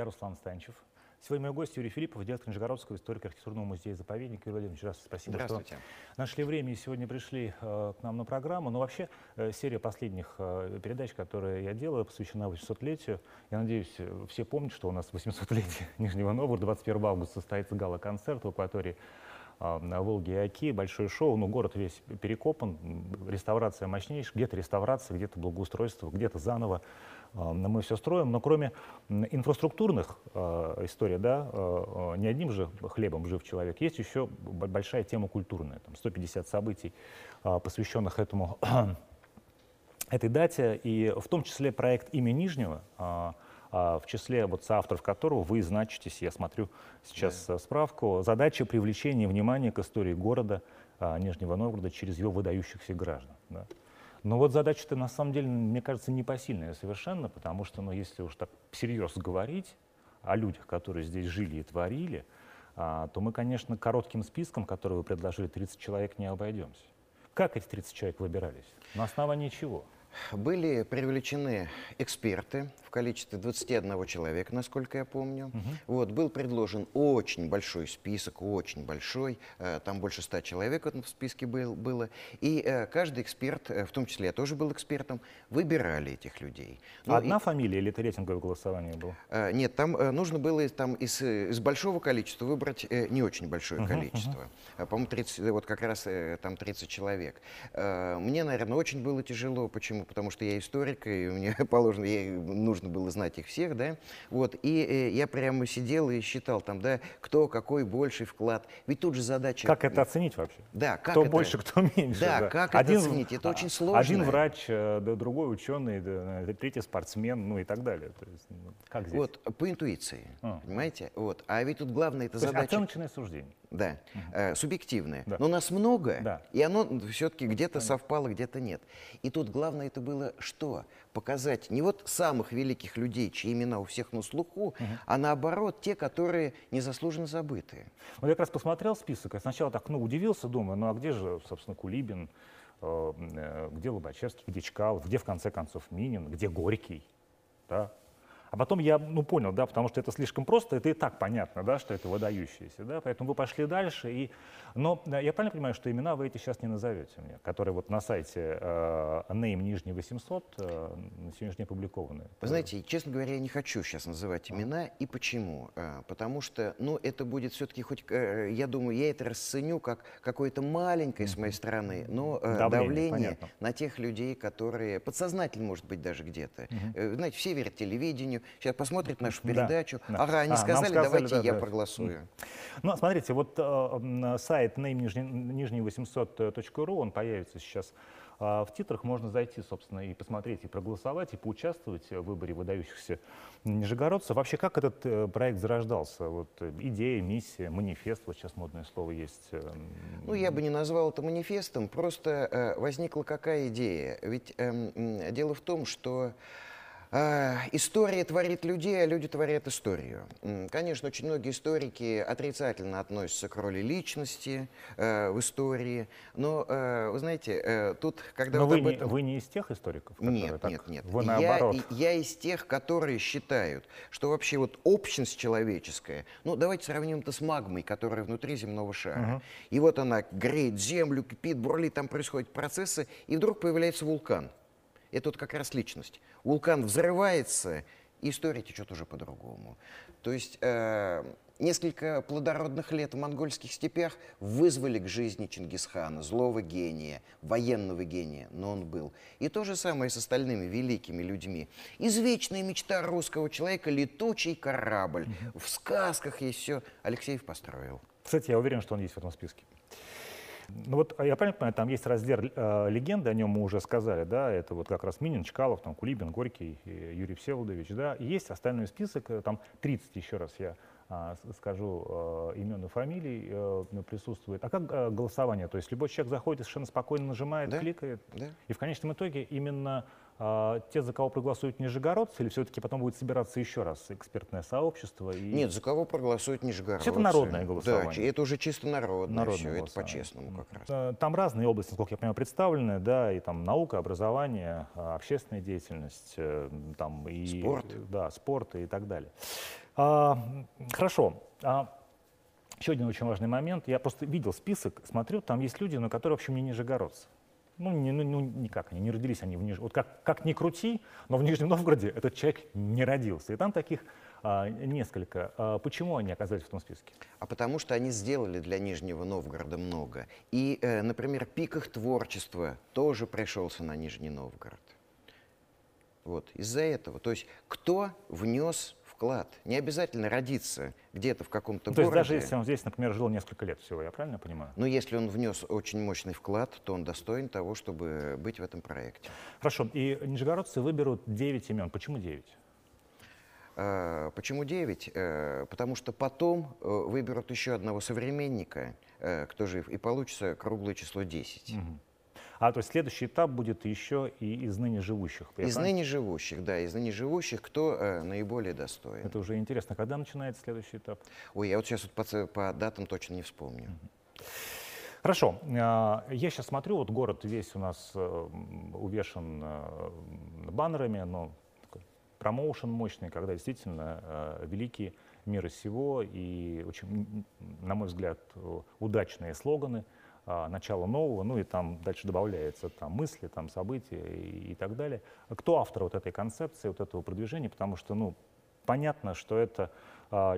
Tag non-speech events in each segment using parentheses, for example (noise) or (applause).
я Руслан Станчев. Сегодня мой гость Юрий Филиппов, директор Нижегородского историко-архитектурного музея-заповедника. Юрий Владимирович, раз спасибо, что нашли время и сегодня пришли э, к нам на программу. Но вообще э, серия последних э, передач, которые я делаю, посвящена 800-летию. Я надеюсь, э, все помнят, что у нас 800-летие (laughs) Нижнего Новгорода. 21 августа состоится гала-концерт в акватории э, на Волге и Оки, большое шоу, ну, город весь перекопан, реставрация мощнейшая, где-то реставрация, где-то благоустройство, где-то заново э, мы все строим, но кроме инфраструктурных э, историй, да, э, э, не одним же хлебом жив человек, есть еще большая тема культурная, там 150 событий, э, посвященных этому (clears throat) этой дате, и в том числе проект «Имя Нижнего», а, а, в числе вот соавторов которого вы значитесь, я смотрю сейчас э, справку, задача привлечения внимания к истории города а, Нижнего Новгорода через его выдающихся граждан. да. Но вот задача-то на самом деле, мне кажется, непосильная совершенно, потому что, ну, если уж так всерьез говорить о людях, которые здесь жили и творили, а, то мы, конечно, коротким списком, который вы предложили, 30 человек, не обойдемся. Как эти 30 человек выбирались? На основании чего? Были привлечены эксперты в количестве 21 человека, насколько я помню. Вот, был предложен очень большой список, очень большой, э, там больше 100 человек в списке был, было. И э, каждый эксперт, э, в том числе я тоже был экспертом, выбирали этих людей. Ну, Одна и- фамилия или это рейтинговое голосование было? Нет, там нужно было там из, из большого количества выбрать не очень большое количество. А, По-моему, 30, э, вот как раз там 30 человек. Мне, наверное, очень было тяжело. Почему? Потому что я историк, и мне (laughs) положено, ей нужно было знать их всех, да. Вот, и э, я прямо сидел и считал там, да, кто какой больший вклад. Ведь тут же задача... Как это оценить вообще? Да, как кто это- больше, кто (laughs) меньше. Да, как это оценить? Это а, очень сложно. Один врач, э, да, другой ученый, да, третий спортсмен, ну и так далее. То есть, ну, как здесь? Вот, по интуиции, А. понимаете? Вот. А ведь тут главное, это То задача... оценочное суждение. Да, э, субъективное. Да. Но нас много, Да. и оно все-таки где-то совпало, где-то нет. И тут главное это было что? Показать не вот самых великих людей, чьи имена у всех на слуху, а наоборот те, которые незаслуженно забыты. Вот я как раз посмотрел список, и сначала так, ну, удивился, думаю, ну а где же, собственно, Кулибин, э, э, где Лобачевский, где Чкалов, где, в конце концов, Минин, где Горький, да? А потом я, ну, понял, да, потому что это слишком просто, это и так понятно, да, что это выдающиеся, да, поэтому вы пошли дальше, и... Но я правильно понимаю, что имена вы эти сейчас не назовете мне, которые вот на сайте э, name нижний 800 э, на сегодняшний день опубликованы? Вы знаете, честно говоря, я не хочу сейчас называть имена. И почему? А, Потому что, ну, это будет все-таки хоть, э, я думаю, я это расценю как какое-то маленькое с моей стороны, но э, Давление, давление, понятно. на тех людей, которые подсознательно, может быть, даже где-то. Э, вы Знаете, все верят телевидению, сейчас посмотрят нашу Да, передачу. да. Ага, они А, сказали, сказали, давайте да, я да. проголосую. Ну, смотрите, вот э, сайт name нижний, нижний 800.ru, он появится сейчас а, в титрах, можно зайти, собственно, и посмотреть, и проголосовать, и поучаствовать в выборе выдающихся нижегородцев. Вообще, как этот э, проект зарождался? Вот э, идея, миссия, манифест, вот сейчас модное слово есть. э, Ну, я бы не назвал это манифестом, просто э, возникла какая идея. Ведь м, дело в том, что э, история творит людей, а люди творят историю. Конечно, очень многие историки отрицательно относятся к роли личности э, в истории, но, э, вы знаете, э, тут, когда Но вот вы, об не, этом... вы не из тех историков, которые Нет, так, нет, нет. вы я, наоборот. и- я из тех, которые считают, что вообще вот общность человеческая, ну давайте сравним это с магмой, которая внутри земного шара. И вот она греет землю, кипит, бурлит, там происходят процессы, и вдруг появляется вулкан. Это вот как раз личность. Вулкан взрывается, и история течет уже по-другому. То есть э, несколько плодородных лет в монгольских степях вызвали к жизни Чингисхана, злого гения, военного гения, но он был. И то же самое с остальными великими людьми. Извечная мечта русского человека — летучий корабль. В сказках есть все. Алексеев построил. Кстати, я уверен, что он есть в этом списке. Ну вот, а я правильно понимаю, там есть раздел э, легенды, о нем мы уже сказали, да, это вот как раз Минин, Чкалов, там, Кулибин, Горький, Юрий Всеволодович, да, и есть остальной список, э, там 30, еще раз я скажу, э, имен и фамилий э, присутствует. А как э, голосование? То есть любой человек заходит совершенно спокойно нажимает, Да, кликает, да. и в конечном итоге именно а, те, за кого проголосуют нижегородцы, или все-таки потом будет собираться еще раз экспертное сообщество? И... Нет, за кого проголосуют нижегородцы. Это народное голосование. Да, это уже чисто народное, народное все, это по-честному как раз. Там разные области, насколько я понимаю, представлены, да, и там наука, образование, а, общественная деятельность, там и... Спорт. Да, спорт и так далее. А, хорошо. А, еще один очень важный момент. Я просто видел список, смотрю, там есть люди, на которые, в общем, не нижегородцы ну, не, ну, ну никак, они не родились, они в Ниж... Вот как, как ни крути, но в Нижнем Новгороде этот человек не родился. И там таких а, несколько. А, почему они оказались в том списке? А потому что они сделали для Нижнего Новгорода много. И, э, например, пик их творчества тоже пришелся на Нижний Новгород. Вот, из-за этого. То есть кто внес вклад. Не обязательно родиться где-то в каком-то ну, городе. То есть даже если он здесь, например, жил несколько лет всего, я правильно понимаю? Но если он внес очень мощный вклад, то он достоин того, чтобы быть в этом проекте. Хорошо. И нижегородцы выберут 9 имен. Почему 9? А, почему 9? Э, потому что потом э, выберут еще одного современника, э, кто жив, и получится круглое число 10. Угу. А то есть следующий этап будет еще и из ныне живущих. Из ныне живущих, да, из ныне живущих, кто э, наиболее достоин. Это уже интересно. Когда начинается следующий этап? Ой, я вот сейчас вот по, по датам точно не вспомню. Хорошо. А, я сейчас смотрю, вот город весь у нас э, увешан э, баннерами, но промоушен мощный, когда действительно э, великие мира сего и очень, на мой взгляд, удачные слоганы – начало нового, ну и там дальше добавляется там мысли, там события и, и так далее. Кто автор вот этой концепции, вот этого продвижения, потому что, ну, понятно, что это а,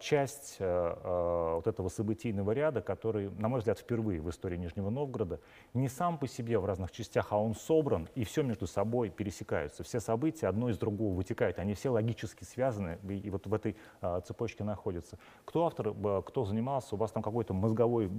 часть а, а, вот этого событийного ряда, который, на мой взгляд, впервые в истории Нижнего Новгорода не сам по себе в разных частях, а он собран, и все между собой пересекаются. Все события одно из другого вытекают, они все логически связаны, и, вот в этой цепочке находятся. Кто автор, кто занимался, у вас там какой-то мозговой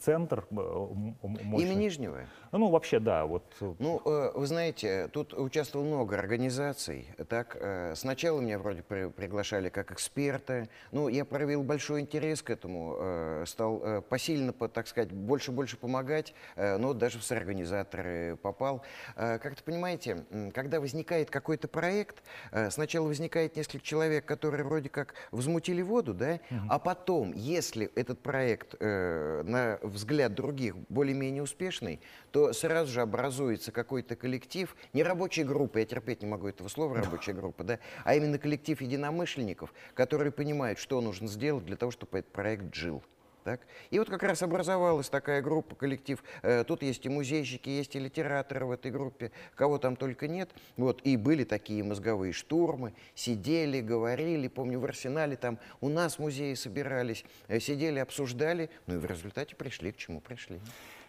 центр мощный? Имя Нижнего? Ну, вообще, да. Вот. Ну, э, вы знаете, тут участвовало много организаций. Так, э, сначала меня вроде приглашали как эксперта, ну, я проявил большой интерес к этому, э, стал э, посильно, так сказать, больше-больше помогать, э, но даже в соорганизаторы попал. Как-то понимаете, когда возникает какой-то проект, сначала возникает несколько человек, которые вроде как взмутили воду, да, угу. а потом, если этот проект, на взгляд других, более-менее успешный, то сразу же образуется какой-то коллектив, не рабочая группа, я терпеть не могу этого слова, рабочая (laughs) группа, да, а именно коллектив единомышленников, которые понимают, понимает, что нужно сделать для того, чтобы этот проект жил. Так? И вот как раз образовалась такая группа, коллектив. Э, тут есть и музейщики, есть и литераторы в этой группе, кого там только нет. Вот, и были такие мозговые штурмы, сидели, говорили, помню, в Арсенале там у нас музеи собирались, э, сидели, обсуждали, ну и в результате пришли к чему пришли.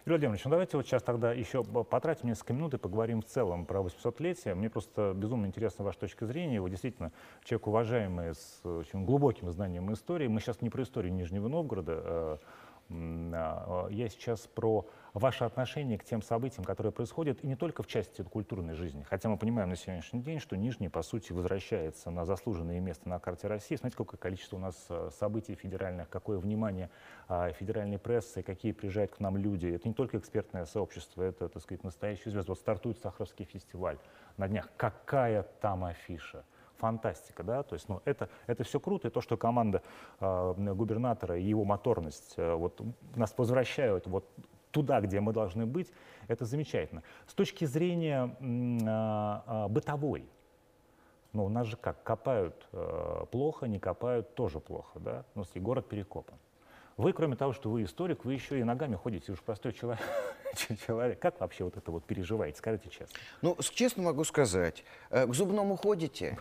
Юрий Владимирович, ну давайте вот сейчас тогда еще потратим несколько минут и поговорим в целом про 800-летие. Мне просто безумно интересна ваша точка зрения. Вы действительно человек уважаемый, с очень глубоким знанием истории. Мы сейчас не про историю Нижнего Новгорода, э, а, а, я сейчас про ваше отношение к тем событиям, которые происходят, и не только в части культурной жизни. Хотя мы понимаем на сегодняшний день, что Нижний, по сути, возвращается на заслуженное место на карте России. Смотрите, какое количество у нас э, событий федеральных, какое внимание а, федеральной прессы, какие приезжают к нам люди. Это не только экспертное сообщество, это, так сказать, настоящий звезд. Вот стартует Сахаровский фестиваль на днях. Какая там афиша! фантастика, да, то есть, ну, это, это все круто, и то, что команда э, губернатора и его моторность э, вот нас возвращают вот туда, где мы должны быть, это замечательно. С точки зрения э, э, бытовой, ну, у нас же как, копают э, плохо, не копают тоже плохо, да, ну, если город перекопан. Вы, кроме того, что вы историк, вы еще и ногами ходите, уж простой человек. (laughs) человек. Как вообще вот это вот переживаете? Скажите честно. Ну, честно могу сказать, э, к зубному ходите,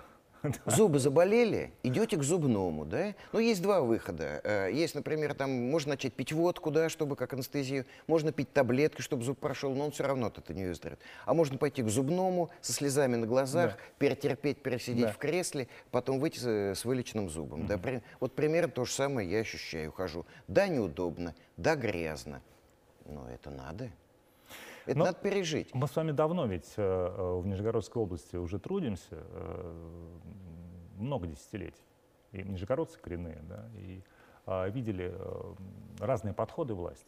(laughs) Зубы заболели, идете к зубному, да? Ну, есть два выхода. Э, есть, например, там можно начать пить водку, да, чтобы как анестезию. Можно пить таблетки, чтобы зуб прошел, но он все равно от этого не выздоровеет. А можно пойти к зубному со слезами на глазах, да. перетерпеть, пересидеть да. в кресле, потом выйти с вылеченным зубом. Угу. Да? При... Вот примерно то же самое я ощущаю. Хожу. Да, неудобно, да, грязно. Но это надо. Это Но надо пережить. Мы с вами давно ведь э, э, в Нижегородской области уже трудимся, э, много десятилетий. И нижегородцы коренные, да, и видели разные подходы власти.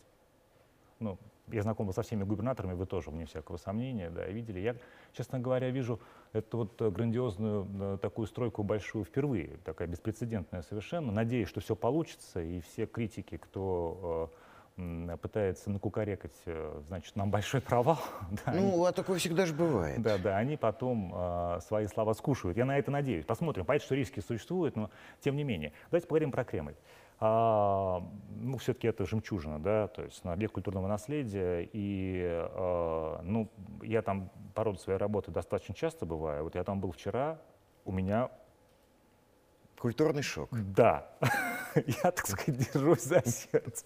Ну, я знаком со всеми губернаторами, вы тоже, мне всякого сомнения, да, видели. Я, честно говоря, вижу эту вот грандиозную такую стройку большую впервые, такая беспрецедентная совершенно. Надеюсь, что все получится, и все критики, кто пытается накукарекать, э, значит, нам большой провал. (laughs) да, ну, они, а такое всегда же бывает. Да, да, они потом э, свои слова скушают. Я на это надеюсь. Посмотрим. Понятно, что риски существуют, но тем не менее. Давайте поговорим про Кремль. А, ну, все-таки это жемчужина, да, то есть на объект культурного наследия. И, а, ну, я там по роду своей работы достаточно часто бываю. Вот я там был вчера, у меня... Культурный шок. Да. (laughs) я, так сказать, держусь за сердце.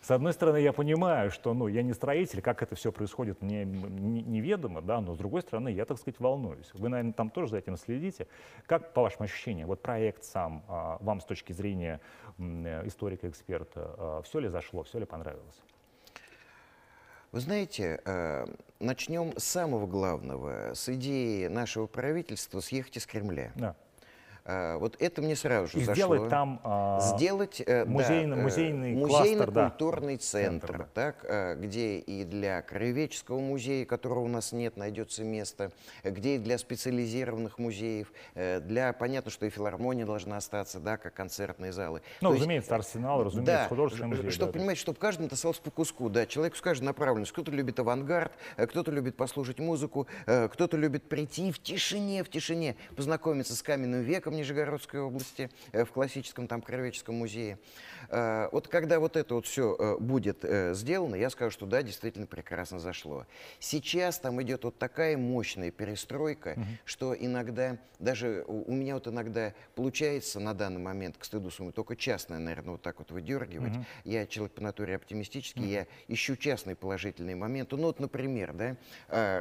С одной стороны, я понимаю, что ну, я не строитель, как это все происходит, мне неведомо, да, но с другой стороны, я, так сказать, волнуюсь. Вы, наверное, там тоже за этим следите. Как, по вашим ощущениям, вот проект сам, а, вам с точки зрения историка-эксперта, а, все ли зашло, все ли понравилось? Вы знаете, э, начнем с самого главного, с идеи нашего правительства съехать из Кремля. Да. А, вот это мне сразу же и зашло. сделать там а, сделать, э, музейный, да, музейный, музейно-культурный да. центр, центр да. так, а, где и для краеведческого музея, которого у нас нет, найдется место, где и для специализированных музеев, э, для, понятно, что и филармония должна остаться, да, как концертные залы. Ну, То разумеется, есть, арсенал, разумеется, да, художественный музей. Чтобы да, понимать, чтобы каждый тасовался по куску, да, человек с каждой направленностью. Кто-то любит авангард, э, кто-то любит послушать музыку, кто-то любит прийти в тишине, в тишине, познакомиться с каменным веком, Нижегородской области, э, в классическом там краеведческом музее. Э, вот когда вот это вот все э, будет сделано, я скажу, что да, действительно прекрасно зашло. Сейчас там идет вот такая мощная перестройка, угу. что иногда, даже у меня вот иногда получается на данный момент, к стыду своему, только частное, наверное, вот так вот выдергивать. Угу. Я человек по натуре оптимистический, угу. я ищу частные положительные моменты. Ну вот, например, да,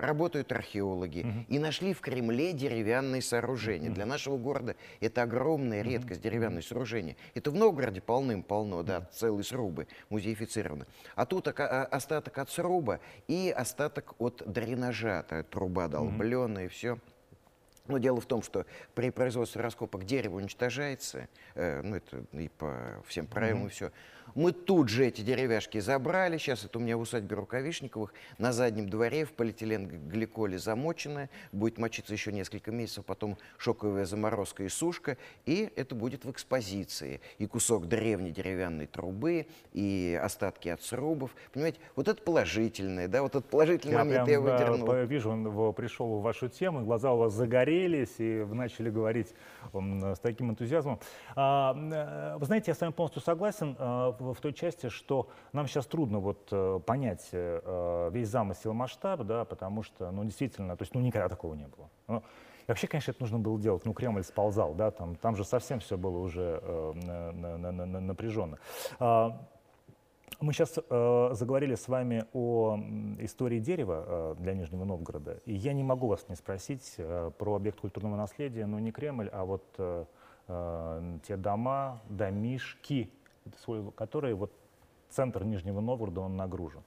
работают археологи угу. и нашли в Кремле деревянные сооружения. Угу. Для нашего города это огромная редкость, деревянное сооружение. Это в Новгороде полным-полно, да, целые срубы музеифицированы. А тут а, остаток от сруба и остаток от дренажа, труба долбленная и все. Но дело в том, что при производстве раскопок дерево уничтожается, э, ну это и по всем правилам mm-hmm. и все. Мы тут же эти деревяшки забрали. Сейчас это у меня в усадьбе Рукавишниковых на заднем дворе в полиэтилен-гликоле замочено. Будет мочиться еще несколько месяцев, потом шоковая заморозка и сушка. И это будет в экспозиции. И кусок древней деревянной трубы, и остатки от срубов. Понимаете, вот это положительное, да, вот этот положительный я момент прям, я выдернул. Да, вижу, он пришел в вашу тему, глаза у вас загорелись, и вы начали говорить с таким энтузиазмом. А, э, вы знаете, я с вами полностью согласен а, в той части, что нам сейчас трудно вот э, понять э, весь замысел масштаб, да, потому что, ну, действительно, то есть, ну, никогда такого не было. Ну, и вообще, конечно, это нужно было делать. Ну, Кремль сползал, да, там, там же совсем все было уже э, на, на, на, напряженно. А, мы сейчас э, заговорили с вами о истории дерева э, для Нижнего Новгорода, и я не могу вас не спросить э, про объект культурного наследия, но не Кремль, а вот э, э, те дома, домишки, которые вот центр Нижнего Новгорода, он нагружен.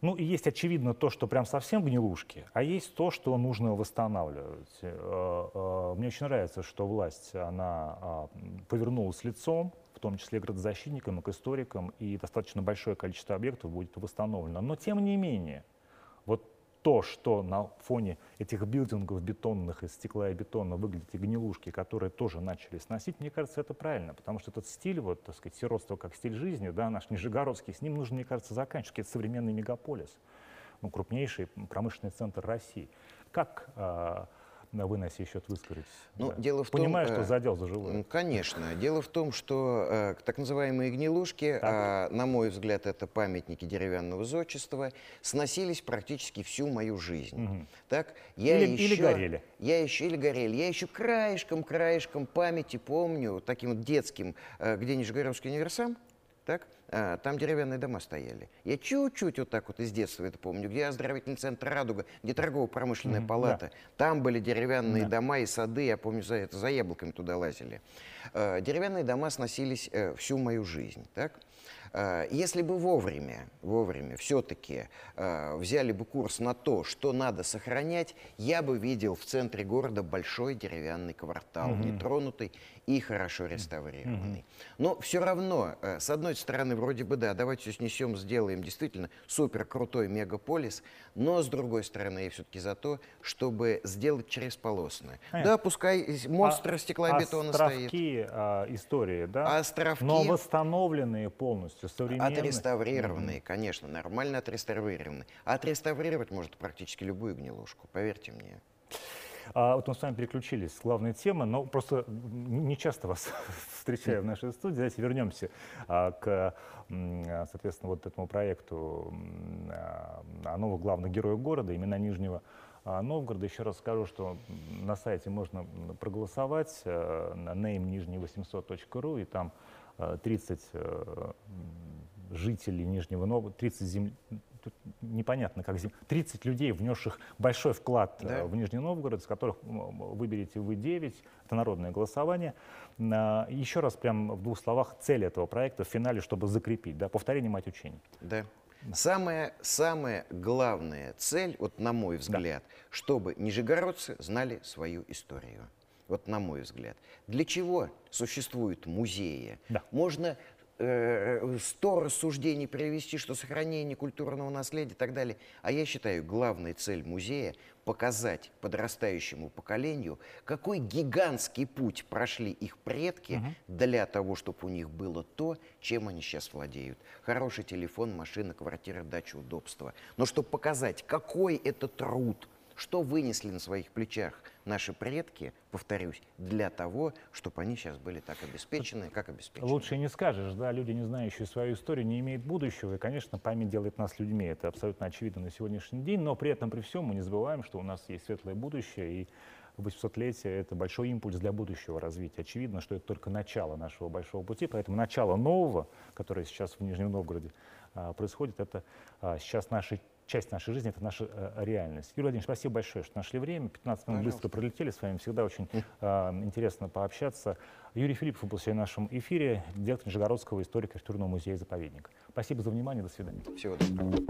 Ну и есть, очевидно, то, что прям совсем гнилушки, а есть то, что нужно восстанавливать. Э, э, мне очень нравится, что власть, она а, повернулась лицом, в том числе градозащитникам, к историкам, и достаточно большое количество объектов будет восстановлено. Но тем не менее, то, что на фоне этих билдингов бетонных из стекла и бетона выглядят и гнилушки, которые тоже начали сносить, мне кажется, это правильно, потому что этот стиль, вот, так сказать, сиротство как стиль жизни, да, наш Нижегородский, с ним нужно, мне кажется, заканчивать. Это современный мегаполис, ну, крупнейший промышленный центр России. Как а, на сей счет выскажетесь? Ну, да. дело в Понимаю, том, что э, задел за живое. Конечно. Дело в том, что э, так называемые гнилушки, э, на мой взгляд, это памятники деревянного зодчества, сносились практически всю мою жизнь. Угу. Так, я или, еще, или горели. Я еще, или горели. Я еще краешком, краешком памяти помню, таким вот детским, э, где Нижегородский универсам, так, а, там деревянные дома стояли. Я чуть-чуть вот так вот из детства это помню, где оздоровительный центр «Радуга», где торгово-промышленная mm-hmm, палата. Да. Там были деревянные да. дома и сады, я помню, за это, за яблоками туда лазили. А, деревянные дома сносились э, всю мою жизнь, так? А, если бы вовремя, вовремя все-таки э, взяли бы курс на то, что надо сохранять, я бы видел в центре города большой деревянный квартал, mm-hmm. нетронутый и хорошо реставрированный. Mm-hmm. Но все равно, э, с одной стороны, вроде бы да, давайте все снесем, сделаем действительно супер крутой мегаполис, но с другой стороны я все-таки за то, чтобы сделать черезполосное. Понятно. Да, пускай монстр А- стекла и бетона стоит. островки а, истории, да? Островки Но восстановленные полностью, современные. отреставрированные, конечно, нормально отреставрированные. А отреставрировать может практически любую гнилушку, поверьте мне. А, вот мы с вами переключились с главной темы, но просто не часто вас (laughs) встречаю в нашей студии. Давайте вернемся а, к, а, соответственно, вот этому проекту а, о новых главных героях города, имена Нижнего Новгорода. Еще раз скажу, что на сайте можно проголосовать э, на name-800.ru, и там 30 э, м, жителей Нижнего Новгорода, 30 земель, тут непонятно как зем... 30 людей, внесших большой вклад э, Да. в Нижний Новгород, из которых выберете вы 9, это народное голосование. Еще раз прям в двух словах цель этого проекта в финале, чтобы закрепить, да, повторение мать учений. Да. Самая, самая главная цель, вот на мой взгляд, чтобы нижегородцы знали свою историю. Вот на мой взгляд. Для чего существуют музеи? Да. Можно э, сто рассуждений привести, что сохранение культурного наследия и так далее. А я считаю, главная цель музея показать подрастающему поколению, какой гигантский путь прошли их предки для того, чтобы у них было то, чем они сейчас владеют. Хороший телефон, машина, квартира, дача, удобства. Но чтобы показать, какой это труд, что вынесли на своих плечах наши предки, повторюсь, для того, чтобы они сейчас были так обеспечены, как обеспечены. Лучше не скажешь, да, люди, не знающие свою историю, не имеют будущего, и, конечно, память делает нас людьми, это абсолютно очевидно на сегодняшний день, но при этом, при всем, мы не забываем, что у нас есть светлое будущее, и 800-летие — это большой импульс для будущего развития. Очевидно, что это только начало нашего большого пути, поэтому начало нового, которое сейчас в Нижнем Новгороде а, происходит, это а, сейчас наша часть нашей жизни, это наша э, реальность. Юрий Владимирович, спасибо большое, что нашли время. 15 минут быстро пролетели с вами. Всегда очень а, интересно пообщаться. Юрий Филиппов был сегодня в нашем эфире, директор Нижегородского историко-архитектурного музея-заповедника. Спасибо за внимание. До свидания. Всего доброго.